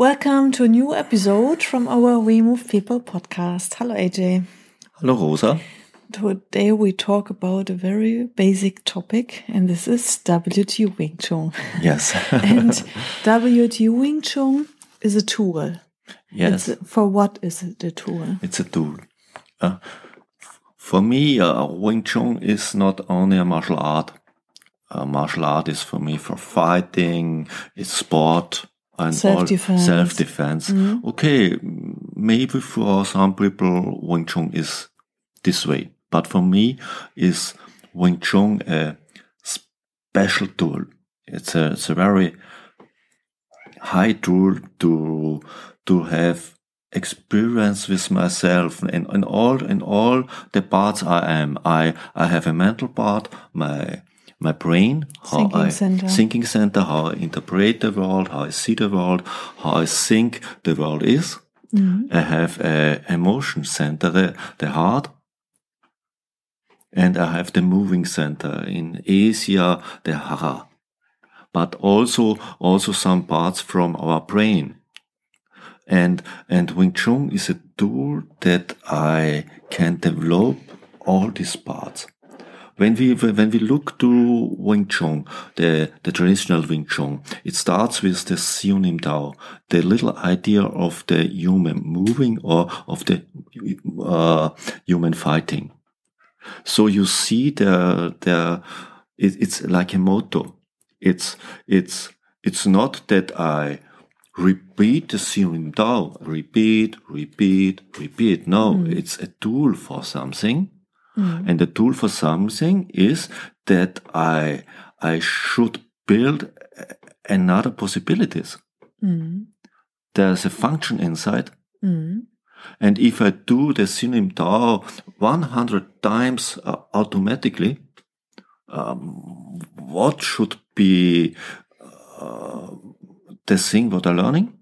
Welcome to a new episode from our We Move People podcast. Hello, AJ. Hello, Rosa. Today we talk about a very basic topic, and this is WTU Wing Tsun. Yes. and WTU Wing Tsun is a tool. Yes. It's, for what is it a tool? It's a tool. Uh, for me, uh, Wing Tsun is not only a martial art. Uh, martial art is for me for fighting, it's sport, and self-defense. self-defense. Mm. Okay, maybe for some people Wing Tsun is this way, but for me is Wing Tsun a special tool. It's a it's a very high tool to to have experience with myself and in all in all the parts I am. I I have a mental part, my my brain, how thinking I center. thinking center, how I interpret the world, how I see the world, how I think the world is. Mm. I have a emotion center, the, the heart, and I have the moving center in Asia, the hara, but also also some parts from our brain. And and Wing Tsun is a tool that I can develop all these parts when we when we look to Wing Tsun, the the traditional Wing Tsun, it starts with the Siu Nim Tao, the little idea of the human moving or of the uh, human fighting. So you see the the it, it's like a motto. It's it's it's not that I repeat the Siu Nim Tao, repeat, repeat, repeat. No, mm. it's a tool for something Mm. And the tool for something is that I I should build another possibilities. Mm. There's a function inside. Mm. And if I do the Nim Tao 100 times uh, automatically, um, what should be uh, the thing what I'm learning?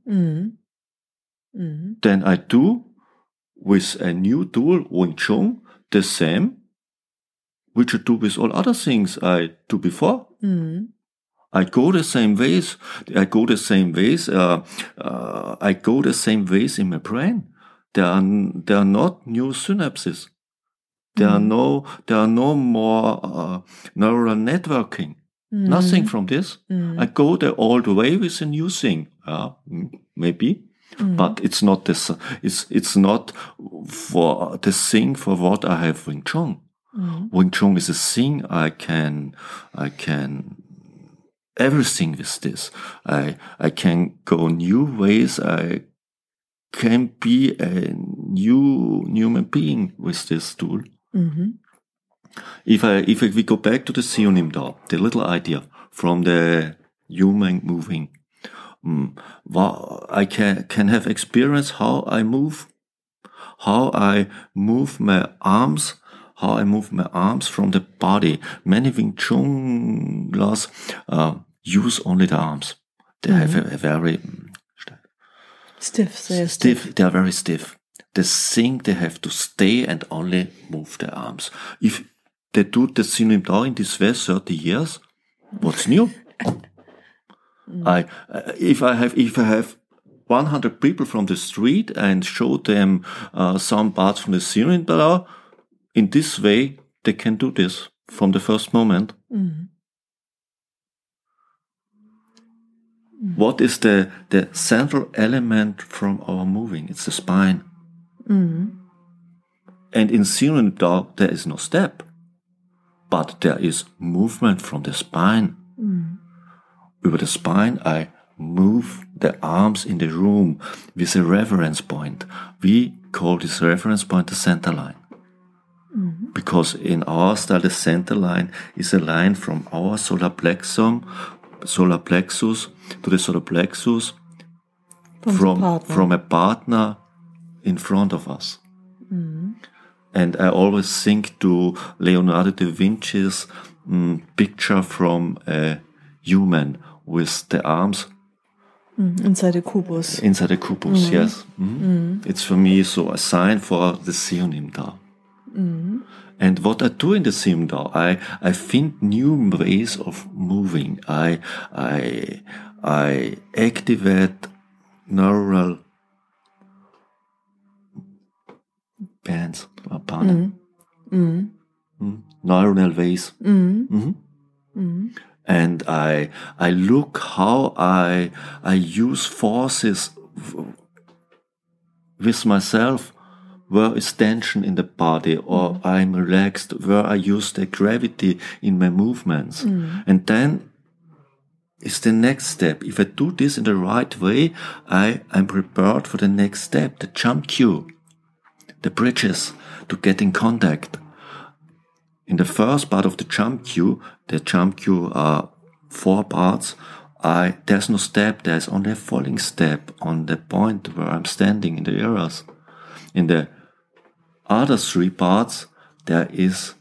Then I do with a new tool, Wing Tsun, the same, which I do with all other things I do before. Mm. I go the same ways. I go the same ways. Uh, uh, I go the same ways in my brain. There are there are not new synapses. There mm. are no there are no more uh, neural networking. Mm. Nothing from this. Mm. I go the old way with a new thing. maybe Mm. but it's not this it's it's not for the thing for what i have wing tsun mm. wing tsun is a thing i can i can everything with this i i can go new ways i can be a new human being with this tool mm-hmm. if i if we go back to the Siu Nim the little idea from the human moving Mm. I can can have experience how I move, how I move my arms, how I move my arms from the body. Many Wing Tsun laws uh, use only the arms. They mm -hmm. have a, a very stiff. They stiff. stiff. They are very stiff. They think they have to stay and only move their arms. If they do the Siu Nim Tao in this way 30 years, what's new? Mm. I uh, if I have if I have 100 people from the street and show them uh, some parts from the Siu Nim Tao, in this way they can do this from the first moment. Mm. Mm. What is the the central element from our moving? It's the spine. Mm. And in Nim Tao there is no step, but there is movement from the spine. Mm. Über the spine, I move the arms in the room with a reference point. We call this reference point the center line. Mm-hmm. Because in our style, the center line is a line from our solar plexum, solar plexus to the solar plexus From from, partner. from a partner in front of us. and I always think to Leonardo da Vinci's mm, picture from a human with the arms Mm, inside the kubus. inside the kubus. Yes, Mhm. it's for me so a sign for the Sionim Dao. And what I do in the Sim Dao, I I find new ways of moving. I I I activate neural bands, or band, Mm. neural ways. Mhm. And I I look how I I use forces with myself. Where is tension in the body? Or mm-hmm. I'm relaxed, where I use the gravity in my movements. Mm. And then is the next step. If I do this in the right way, I am prepared for the next step, the Chum Kiu, the bridges to get in contact. In the first part of the Chum Kiu, the Chum Kiu are four parts. I there's no step, there's only a falling step on the point where I'm standing in the areas. In the other three parts, there is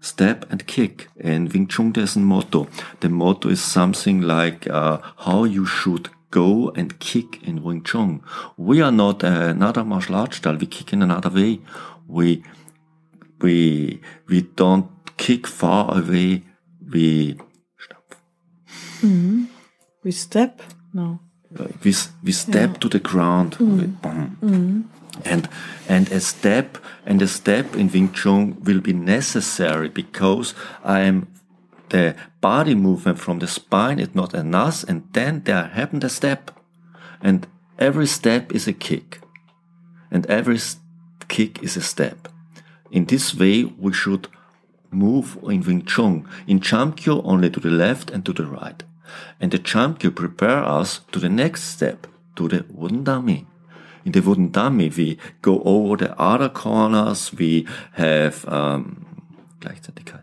step and kick. In Wing Tsun, there's a motto. The motto is something like uh, how you should go and kick in Wing Tsun. We are not another martial arts style. We kick in another way. We we we don't kick far away. We stop mm-hmm. We step. No. Uh, we, we step to the ground mm. We- boom. Mm-hmm. and and a step and a step in Wing Tsun will be necessary because I am the body movement from the spine is not enough and then there happened a step and every step is a kick and every kick is a step in this way we should move in Wing Tsun. In Chum Kiu only to the left and to the right. And the Chum Kiu prepare us to the next step, to the wooden dummy. In the wooden dummy, we go over the other corners, we have um, Gleichzeitigkeit.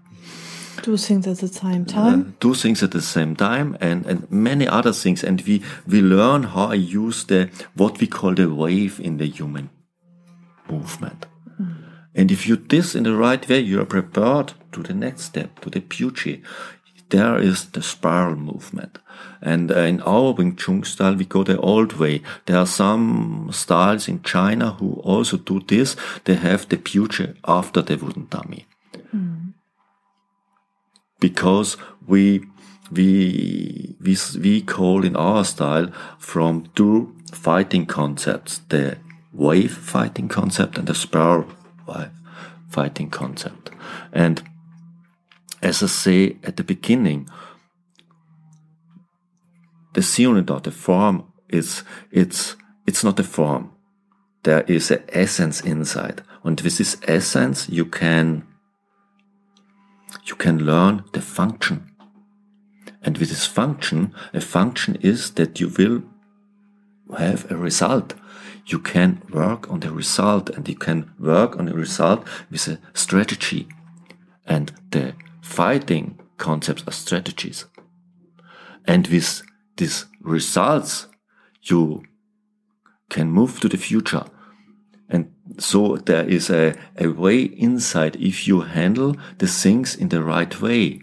Do things at the same time. do things at the same time and, and many other things and we we learn how I use the what we call the wave in the human movement and if you do this in the right way you are prepared to the next step to the Puji. there is the spiral movement. And uh, in our Wing Tsun style we go the old way. There are some styles in China who also do this. They have the Puji after the wooden dummy. Because we we we we call in our style from two fighting concepts the wave fighting concept and the spiral fighting concept. And as I say at the beginning the Siu Nim Tao, the form is it's it's not a form there is an essence inside and with this essence you can you can learn the function. And with this function, a function is that you will have a result. You can work on the result and you can work on the result with a strategy. And the fighting concepts are strategies. And with these results, you can move to the future. And so there is a, a way inside if you handle the things in the right way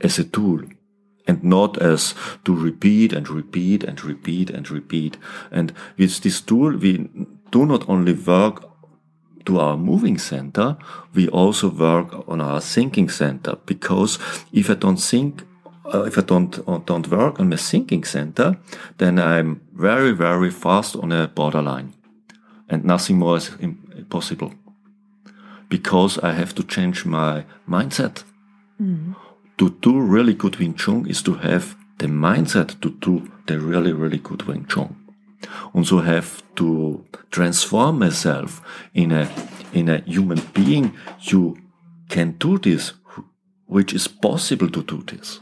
as a tool and not as to repeat and repeat and repeat and repeat. And with this tool, we do not only work to our moving center, we also work on our thinking center because if I don't think uh, if I don't uh, don't work on my thinking center, then I'm very very fast on a borderline and nothing more is possible because I have to change my mindset. To do really good Wing Tsun is to have the mindset to do the really, really good Wing Tsun. And so have to transform myself in a, in a human being. You can do this, which is possible to do this.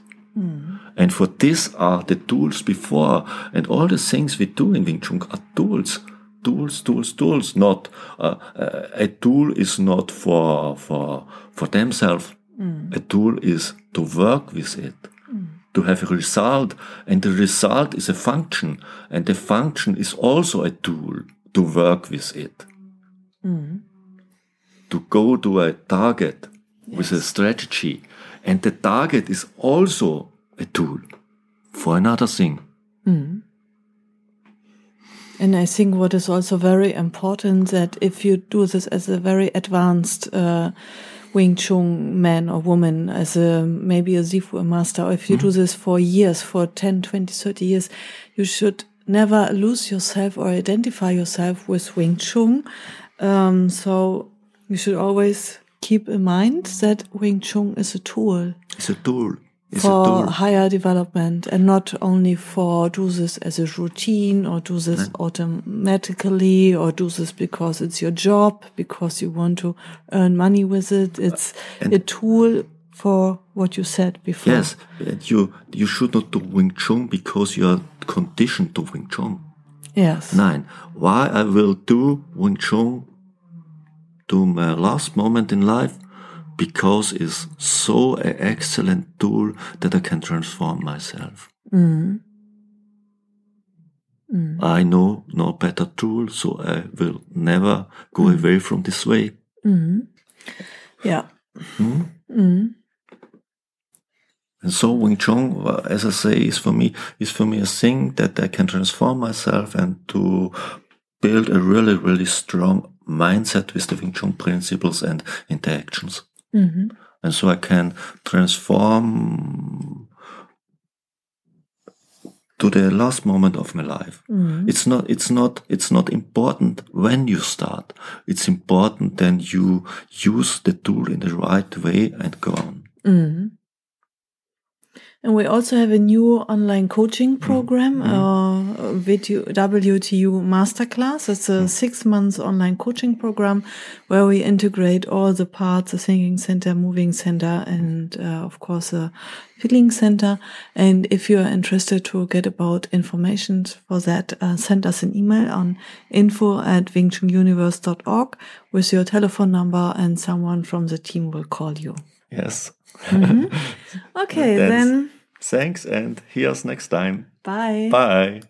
And for this are the tools before, and all the things we do in Wing Tsun are tools, tools, tools, tools. Not uh, uh, a tool is not for for for themselves. A tool is to work with it, to have a result, and the result is a function, and the function is also a tool to work with it, to go to a target with a strategy. And the target is also a tool for another thing. And I think what is also very important that if you do this as a very advanced uh, Wing Tsun man or woman, as a maybe a Sifu master, or if you do this for years, for 10, 20, 30 years, you should never lose yourself or identify yourself with Wing Tsun. Um, so you should always keep in mind that Wing Tsun is a tool It's a tool. It's a for higher development and not only for do this as a routine or do this automatically or do this because it's your job, because you want to earn money with it. Uh, it's a tool for what you said before. Yes, and you you should not do Wing Tsun because you are conditioned to Wing Tsun. Yes. Nine. Why I will do Wing Tsun to my last moment in life? Because it's so an excellent tool that I can transform myself. Mm. I know no better tool, so I will never go mm. away from this way. Mm. Yeah. Hmm? And so Wing Tsun, uh, as I say, is for me is for me a thing that I can transform myself and to build a really really strong mindset with the Wing Tsun principles and interactions. Mm-hmm. And so I can transform to the last moment of my life. Mm-hmm. It's not it's not it's not important when you start. It's important then you use the tool in the right way and go on. Mm-hmm. And we also have a new online coaching program, uh, video, WTU Masterclass. It's a six months online coaching program where we integrate all the parts, the thinking center, moving center, and uh, of course, the feeling center. And if you are interested to get about information for that, uh, send us an email on info at wingtsununiverse.org with your telephone number and someone from the team will call you. Yes. Okay, That's- then Thanks and here's next time. bye. Bye.